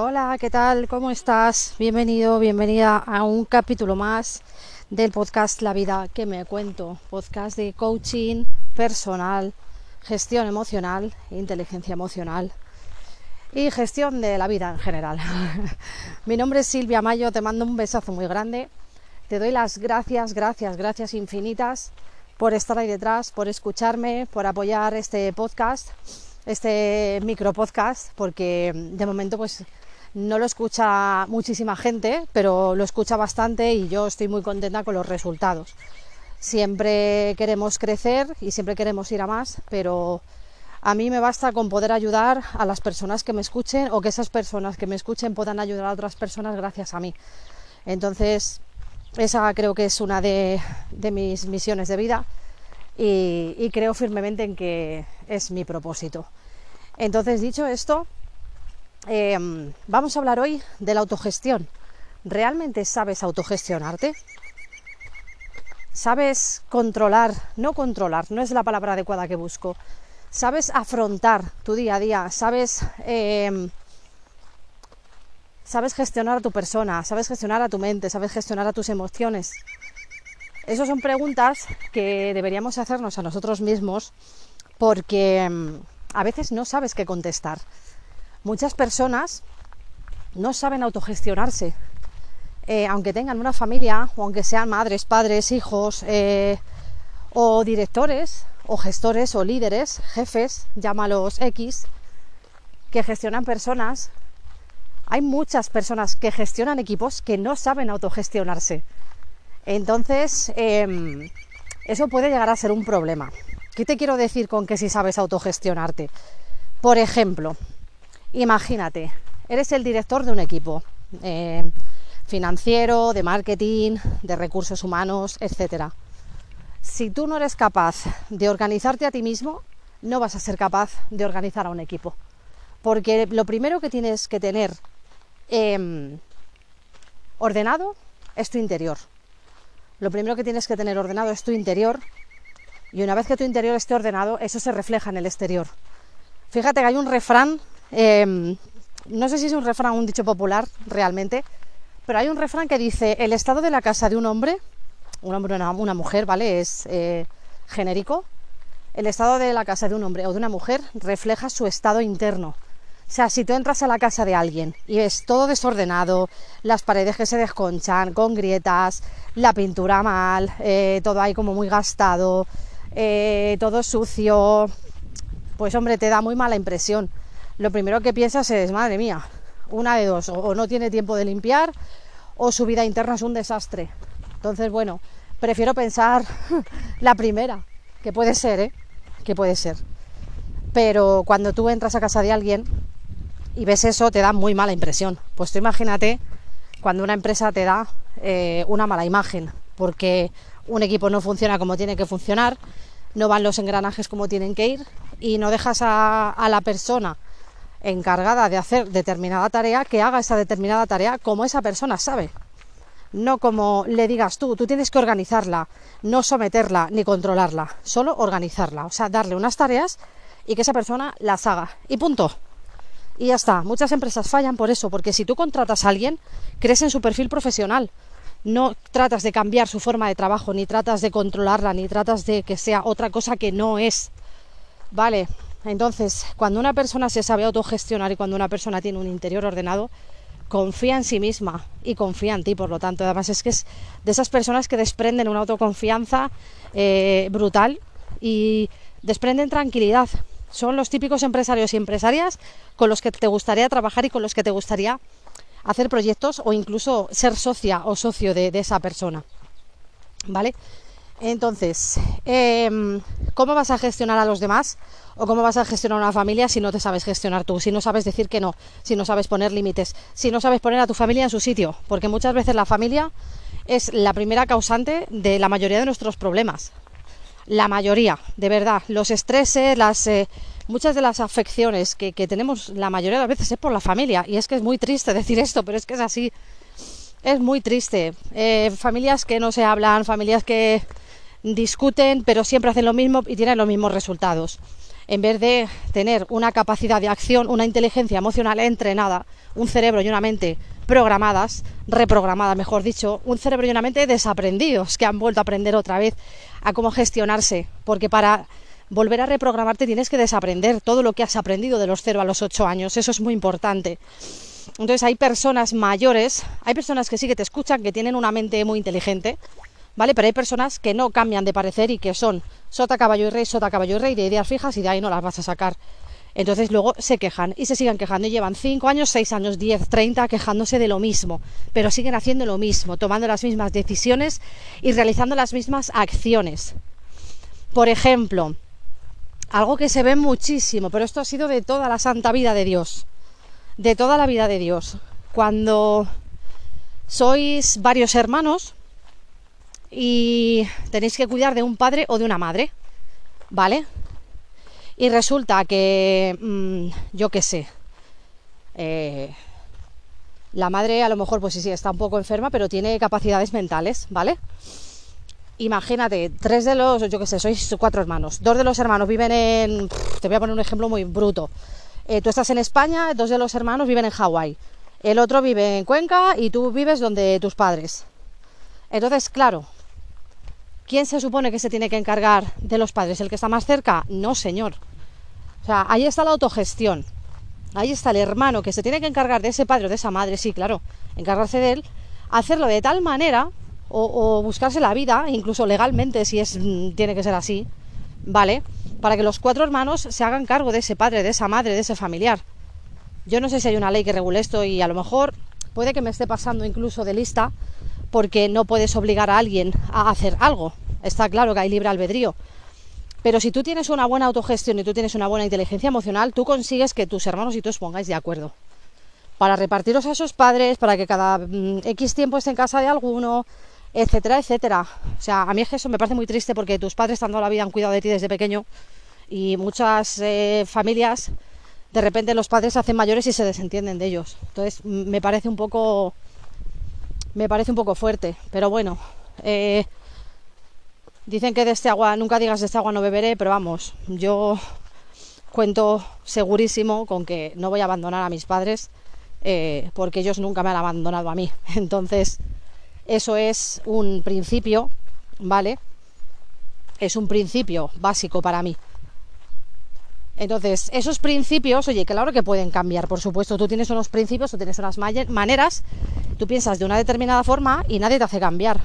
Hola, ¿qué tal? ¿Cómo estás? Bienvenido, bienvenida a un capítulo más del podcast La vida que me cuento, podcast de coaching personal, gestión emocional, inteligencia emocional y gestión de la vida en general. Mi nombre es Silvia Mayo, te mando un besazo muy grande. Te doy las gracias, gracias, gracias infinitas por estar ahí detrás, por escucharme, por apoyar este podcast, este micro podcast, porque de momento pues no lo escucha muchísima gente, pero lo escucha bastante y yo estoy muy contenta con los resultados. Siempre queremos crecer y siempre queremos ir a más, pero a mí me basta con poder ayudar a las personas que me escuchen o que esas personas que me escuchen puedan ayudar a otras personas gracias a mí. Entonces, esa creo que es una de, mis misiones de vida y, y creo firmemente en que es mi propósito. Entonces, dicho esto, Em, vamos a hablar hoy de la autogestión. ¿Realmente sabes autogestionarte? ¿Sabes controlar? No controlar, no es la palabra adecuada que busco. ¿Sabes afrontar tu día a día? ¿Sabes, em, sabes gestionar a tu persona? ¿Sabes gestionar a tu mente? ¿Sabes gestionar a tus emociones? Esas son preguntas que deberíamos hacernos a nosotros mismos porque em, a veces no sabes qué contestar muchas personas no saben autogestionarse. Eh, aunque tengan una familia, o aunque sean madres, padres, hijos, eh, o directores, o gestores, o líderes, jefes, llámalos X, que gestionan personas, hay muchas personas que gestionan equipos que no saben autogestionarse. Entonces, em, eso puede llegar a ser un problema. ¿Qué te quiero decir con que si sabes autogestionarte? Por ejemplo, Imagínate, eres el director de un equipo eh, financiero, de marketing, de recursos humanos, etc. Si tú no eres capaz de organizarte a ti mismo, no vas a ser capaz de organizar a un equipo. Porque lo primero que tienes que tener em, ordenado es tu interior. Lo primero que tienes que tener ordenado es tu interior. Y una vez que tu interior esté ordenado, eso se refleja en el exterior. Fíjate que hay un refrán Em, no sé si es un refrán o un dicho popular realmente, pero hay un refrán que dice, el estado de la casa de un hombre, un hombre o una, mujer, ¿vale? Es eh, genérico. El estado de la casa de un hombre o de una mujer refleja su estado interno. O sea, si tú entras a la casa de alguien y ves todo desordenado, las paredes que se desconchan, con grietas, la pintura mal, eh, todo ahí como muy gastado, eh, todo sucio, pues hombre, te da muy mala impresión lo primero que piensas es, madre mía, una de dos, o no tiene tiempo de limpiar o su vida interna es un desastre. Entonces, bueno, prefiero pensar la primera, que puede ser, ¿eh? Que puede ser. Pero cuando tú entras a casa de alguien y ves eso, te da muy mala impresión. Pues tú imagínate cuando una empresa te da eh, una mala imagen, porque un equipo no funciona como tiene que funcionar, no van los engranajes como tienen que ir y no dejas a la persona encargada de hacer determinada tarea que haga esa determinada tarea como esa persona sabe. No como le digas tú, tú tienes que organizarla, no someterla ni controlarla, solo organizarla, o sea, darle unas tareas y que esa persona las haga. Y punto. Y ya está. Muchas empresas fallan por eso, porque si tú contratas a alguien, crees en su perfil profesional. No tratas de cambiar su forma de trabajo, ni tratas de controlarla, ni tratas de que sea otra cosa que no es. Vale, entonces, cuando una persona se sabe autogestionar y cuando una persona tiene un interior ordenado, confía en sí misma y confía en ti, por lo tanto. Además, es que es de esas personas que desprenden una autoconfianza eh, brutal y desprenden tranquilidad. Son los típicos empresarios y empresarias con los que te gustaría trabajar y con los que te gustaría hacer proyectos o incluso ser socia o socio de, esa persona. ¿Vale? Entonces, em, ¿cómo vas a gestionar a los demás? ¿O cómo vas a gestionar una familia si no te sabes gestionar tú? Si no sabes decir que no, si no sabes poner límites, si no sabes poner a tu familia en su sitio. Porque muchas veces la familia es la primera causante de la mayoría de nuestros problemas. La mayoría, de verdad. Los estreses, las, eh, muchas de las afecciones que, tenemos la mayoría de las veces es por la familia. Y es que es muy triste decir esto, pero es que es así. Es muy triste. Eh, familias que no se hablan, familias que discuten, pero siempre hacen lo mismo y tienen los mismos resultados. En vez de tener una capacidad de acción, una inteligencia emocional entrenada, un cerebro y una mente programadas, reprogramadas, mejor dicho, un cerebro y una mente desaprendidos, que han vuelto a aprender otra vez a cómo gestionarse, porque para volver a reprogramarte tienes que desaprender todo lo que has aprendido de los 0 a los 8 años, eso es muy importante. Entonces hay personas mayores, hay personas que sí que te escuchan, que tienen una mente muy inteligente, ¿vale? Pero hay personas que no cambian de parecer y que son sota, caballo y rey, sota, caballo y rey, de ideas fijas y de ahí no las vas a sacar. Entonces luego se quejan y se siguen quejando y llevan 5 años, 6 años, 10, 30 quejándose de lo mismo, pero siguen haciendo lo mismo, tomando las mismas decisiones y realizando las mismas acciones. Por ejemplo, algo que se ve muchísimo, pero esto ha sido de toda la santa vida de Dios, de toda la vida de Dios. Cuando sois varios hermanos, y tenéis que cuidar de un padre o de una madre, ¿vale? Y resulta que, mm, yo qué sé, eh, la madre a lo mejor, pues sí, sí, está un poco enferma, pero tiene capacidades mentales, ¿vale? Imagínate, tres de los, yo qué sé, sois cuatro hermanos, dos de los hermanos viven en, te voy a poner un ejemplo muy bruto, eh, tú estás en España, dos de los hermanos viven en Hawái, el otro vive en Cuenca y tú vives donde tus padres. Entonces, claro, ¿Quién se supone que se tiene que encargar de los padres? ¿El que está más cerca? No, señor. O sea, ahí está la autogestión. Ahí está el hermano que se tiene que encargar de ese padre o de esa madre, sí, claro, encargarse de él, hacerlo de tal manera o, buscarse la vida, incluso legalmente, si es mm, tiene que ser así, ¿vale? Para que los cuatro hermanos se hagan cargo de ese padre, de esa madre, de ese familiar. Yo no sé si hay una ley que regule esto y a lo mejor puede que me esté pasando incluso de lista, porque no puedes obligar a alguien a hacer algo. Está claro que hay libre albedrío. Pero si tú tienes una buena autogestión y tú tienes una buena inteligencia emocional, tú consigues que tus hermanos y tú os pongáis de acuerdo. Para repartiros a esos padres, para que cada mm, X tiempo esté en casa de alguno, etcétera, etcétera. O sea, a mí es que eso me parece muy triste porque tus padres toda la vida han cuidado de ti desde pequeño y muchas eh, familias, de repente los padres se hacen mayores y se desentienden de ellos. Entonces, me parece un poco me parece un poco fuerte, pero bueno, eh, dicen que de este agua, nunca digas de este agua no beberé, pero vamos, yo cuento segurísimo con que no voy a abandonar a mis padres eh, porque ellos nunca me han abandonado a mí. Entonces, eso es un principio, ¿vale? Es un principio básico para mí. Entonces, esos principios, oye, claro que pueden cambiar, por supuesto. Tú tienes unos principios, tú tienes unas maneras, tú piensas de una determinada forma y nadie te hace cambiar.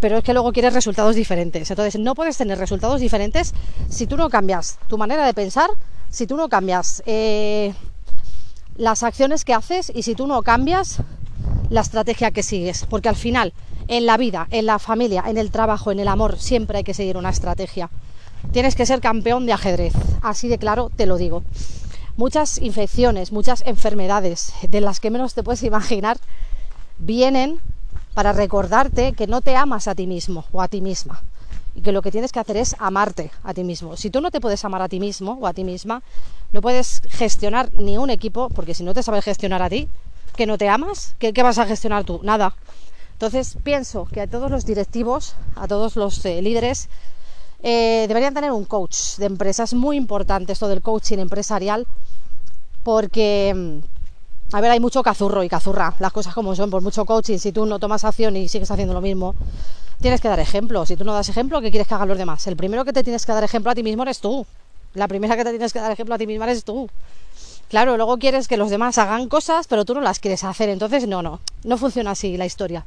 Pero es que luego quieres resultados diferentes. Entonces, no puedes tener resultados diferentes si tú no cambias tu manera de pensar, si tú no cambias eh, las acciones que haces y si tú no cambias la estrategia que sigues. Porque al final, en la vida, en la familia, en el trabajo, en el amor, siempre hay que seguir una estrategia tienes que ser campeón de ajedrez. Así de claro te lo digo. Muchas infecciones, muchas enfermedades de las que menos te puedes imaginar vienen para recordarte que no te amas a ti mismo o a ti misma y que lo que tienes que hacer es amarte a ti mismo. Si tú no te puedes amar a ti mismo o a ti misma, no puedes gestionar ni un equipo, porque si no te sabes gestionar a ti, que no te amas, ¿qué, vas a gestionar tú? Nada. Entonces pienso que a todos los directivos, a todos los eh, líderes, eh, deberían tener un coach de empresas. muy importante esto del coaching empresarial porque, mm, a ver, hay mucho cazurro y cazurra, las cosas como son, por mucho coaching, si tú no tomas acción y sigues haciendo lo mismo, tienes que dar ejemplo. Si tú no das ejemplo, ¿qué quieres que hagan los demás? El primero que te tienes que dar ejemplo a ti mismo eres tú. La primera que te tienes que dar ejemplo a ti misma eres tú. Claro, luego quieres que los demás hagan cosas, pero tú no las quieres hacer. Entonces, no, no, no funciona así la historia.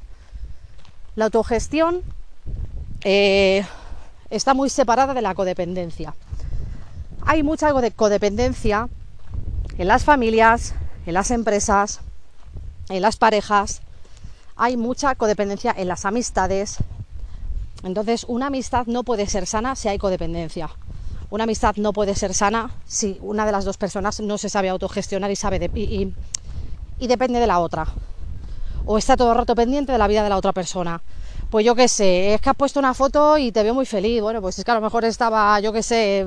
La autogestión eh, está muy separada de la codependencia. Hay mucha codependencia en las familias, en las empresas, en las parejas, hay mucha codependencia en las amistades. Entonces, una amistad no puede ser sana si hay codependencia. Una amistad no puede ser sana si una de las dos personas no se sabe autogestionar y sabe y, y depende de la otra. O está todo el rato pendiente de la vida de la otra persona pues yo qué sé, es que has puesto una foto y te veo muy feliz. Bueno, pues es que a lo mejor estaba, yo qué sé,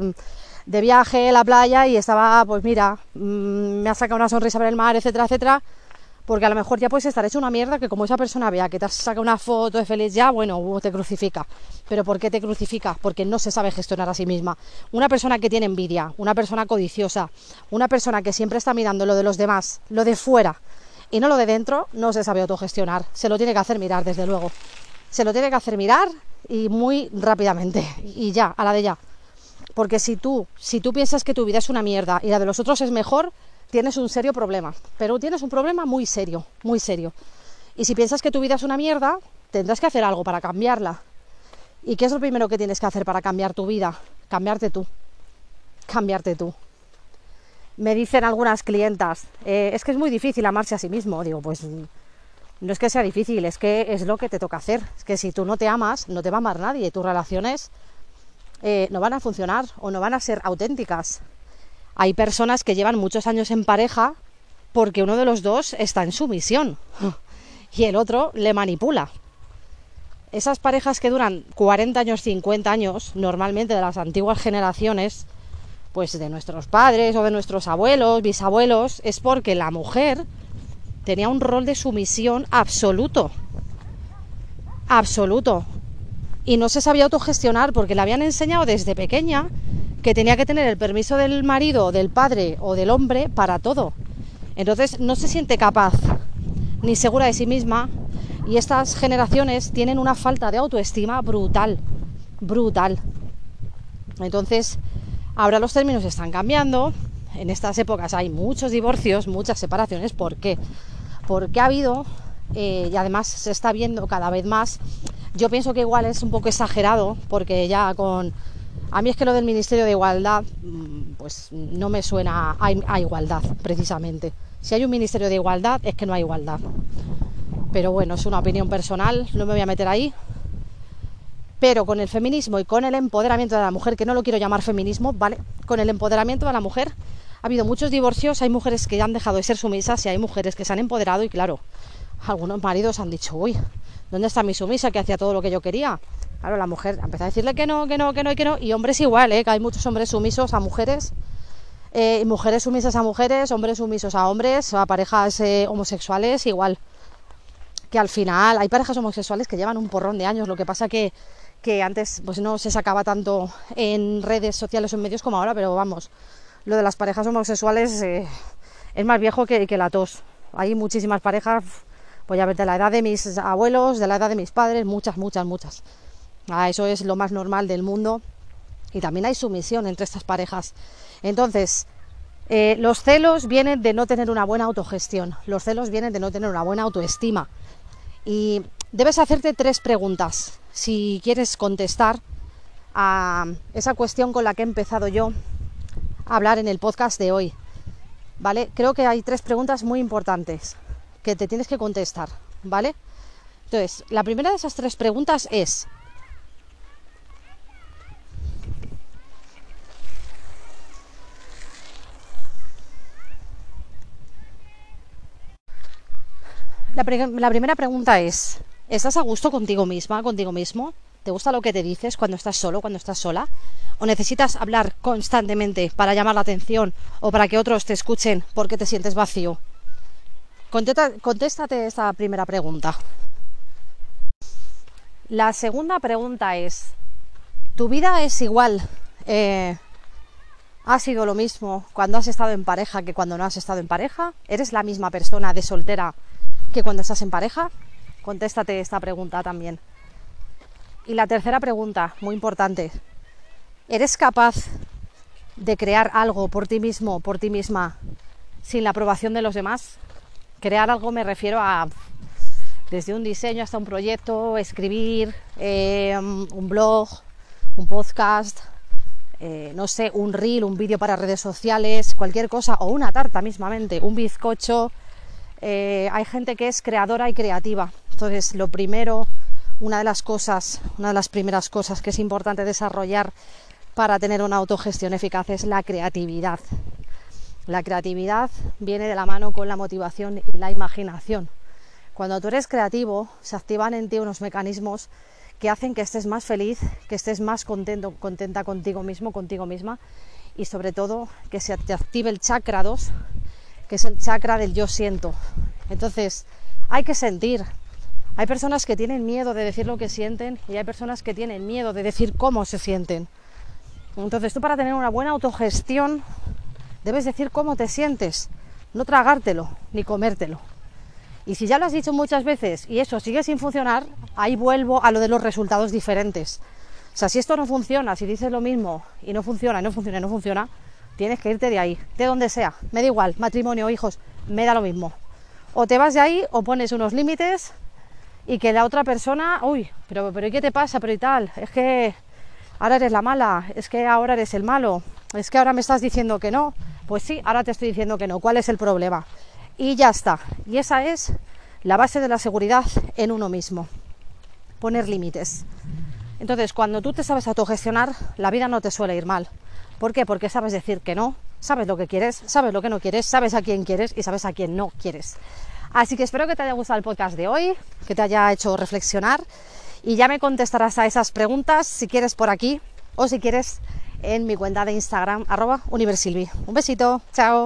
de viaje la playa y estaba, pues mira, mm, me ha sacado una sonrisa por el mar, etcétera, etcétera. porque a lo mejor ya puedes estar hecho una mierda que como esa persona vea que te has sacado una foto de feliz ya, bueno, te crucifica. Pero ¿por qué te crucifica? Porque no se sabe gestionar a sí misma. Una persona que tiene envidia, una persona codiciosa, una persona que siempre está mirando lo de los demás, lo de fuera y no lo de dentro, no se sabe autogestionar. Se lo tiene que hacer mirar, desde luego. Se lo tiene que hacer mirar y muy rápidamente. Y ya, a la de ya. Porque si tú, si tú piensas que tu vida es una mierda y la de los otros es mejor, tienes un serio problema. Pero tienes un problema muy serio, muy serio. Y si piensas que tu vida es una mierda, tendrás que hacer algo para cambiarla. ¿Y qué es lo primero que tienes que hacer para cambiar tu vida? Cambiarte tú. Cambiarte tú. Me dicen algunas clientas, eh, es que es muy difícil amarse a sí mismo. Digo, pues no es que sea difícil, es que es lo que te toca hacer. Es que si tú no te amas, no te va a amar nadie. Tus relaciones eh, no van a funcionar o no van a ser auténticas. Hay personas que llevan muchos años en pareja porque uno de los dos está en sumisión y el otro le manipula. Esas parejas que duran 40 años, 50 años, normalmente de las antiguas generaciones, pues de nuestros padres o de nuestros abuelos, bisabuelos, es porque la mujer tenía un rol de sumisión absoluto. Absoluto. Y no se sabía autogestionar porque le habían enseñado desde pequeña que tenía que tener el permiso del marido, del padre o del hombre para todo. Entonces no se siente capaz ni segura de sí misma y estas generaciones tienen una falta de autoestima brutal, brutal. Entonces, ahora los términos están cambiando. En estas épocas hay muchos divorcios, muchas separaciones. ¿Por qué? Porque ha habido, eh, y además se está viendo cada vez más, yo pienso que igual es un poco exagerado, porque ya con a mí es que lo del Ministerio de Igualdad, mm, pues no me suena a, igualdad, precisamente. Si hay un Ministerio de Igualdad, es que no hay igualdad. Pero bueno, es una opinión personal, no me voy a meter ahí. Pero con el feminismo y con el empoderamiento de la mujer, que no lo quiero llamar feminismo, ¿vale? Con el empoderamiento de la mujer ha habido muchos divorcios, hay mujeres que han dejado de ser sumisas y hay mujeres que se han empoderado y claro, algunos maridos han dicho, uy, ¿dónde está mi sumisa que hacía todo lo que yo quería? Claro, la mujer empezó a decirle que no, que no, que no y que no. Y hombres igual, ¿eh? que hay muchos hombres sumisos a mujeres, eh, mujeres sumisas a mujeres, hombres sumisos a hombres, a parejas eh, homosexuales igual. Que al final hay parejas homosexuales que llevan un porrón de años. Lo que pasa que, que antes pues no se sacaba tanto en redes sociales o en medios como ahora, pero vamos, lo de las parejas homosexuales eh, es más viejo que, que la tos. Hay muchísimas parejas, pues ya ver, de la edad de mis abuelos, de la edad de mis padres, muchas, muchas, muchas. Ah, eso es lo más normal del mundo. Y también hay sumisión entre estas parejas. Entonces, eh, los celos vienen de no tener una buena autogestión. Los celos vienen de no tener una buena autoestima. Y debes hacerte tres preguntas si quieres contestar a esa cuestión con la que he empezado yo a hablar en el podcast de hoy. ¿Vale? Creo que hay tres preguntas muy importantes que te tienes que contestar, ¿vale? Entonces, la primera de esas tres preguntas es, La, primera pregunta es, ¿estás a gusto contigo misma, contigo mismo? ¿Te gusta lo que te dices cuando estás solo, cuando estás sola? ¿O necesitas hablar constantemente para llamar la atención o para que otros te escuchen porque te sientes vacío? Contéstate esta primera pregunta. La segunda pregunta es, ¿tu vida es igual? Eh, ¿Ha sido lo mismo cuando has estado en pareja que cuando no has estado en pareja? ¿Eres la misma persona de soltera que cuando estás en pareja? Contéstate esta pregunta también. Y la tercera pregunta, muy importante. ¿Eres capaz de crear algo por ti mismo, por ti misma, sin la aprobación de los demás? Crear algo me refiero a desde un diseño hasta un proyecto, escribir, eh, un blog, un podcast, eh, no sé, un reel, un vídeo para redes sociales, cualquier cosa, o una tarta mismamente, un bizcocho, eh, hay gente que es creadora y creativa. Entonces, lo primero, una de las cosas, una de las primeras cosas que es importante desarrollar para tener una autogestión eficaz es la creatividad. La creatividad viene de la mano con la motivación y la imaginación. Cuando tú eres creativo, se activan en ti unos mecanismos que hacen que estés más feliz, que estés más contento, contenta contigo mismo, contigo misma y sobre todo que se te active el chakra 2, que es el chakra del yo siento. Entonces, hay que sentir. Hay personas que tienen miedo de decir lo que sienten y hay personas que tienen miedo de decir cómo se sienten. Entonces, tú para tener una buena autogestión debes decir cómo te sientes, no tragártelo ni comértelo. Y si ya lo has dicho muchas veces y eso sigue sin funcionar, ahí vuelvo a lo de los resultados diferentes. O sea, si esto no funciona, si dices lo mismo y no funciona, no funciona, y no funciona, tienes que irte de ahí, de donde sea. Me da igual, matrimonio, hijos, me da lo mismo. O te vas de ahí o pones unos límites y que la otra persona, uy, pero, pero ¿y qué te pasa? Pero y tal, es que ahora eres la mala, es que ahora eres el malo, es que ahora me estás diciendo que no. Pues sí, ahora te estoy diciendo que no. ¿Cuál es el problema? Y ya está. Y esa es la base de la seguridad en uno mismo. Poner límites. Entonces, cuando tú te sabes autogestionar, la vida no te suele ir mal. ¿Por qué? Porque sabes decir que no, sabes lo que quieres, sabes lo que no quieres, sabes a quién quieres y sabes a quién no quieres. Así que espero que te haya gustado el podcast de hoy, que te haya hecho reflexionar y ya me contestarás a esas preguntas si quieres por aquí o si quieres en mi cuenta de Instagram, arroba Universilvi. Un besito, chao.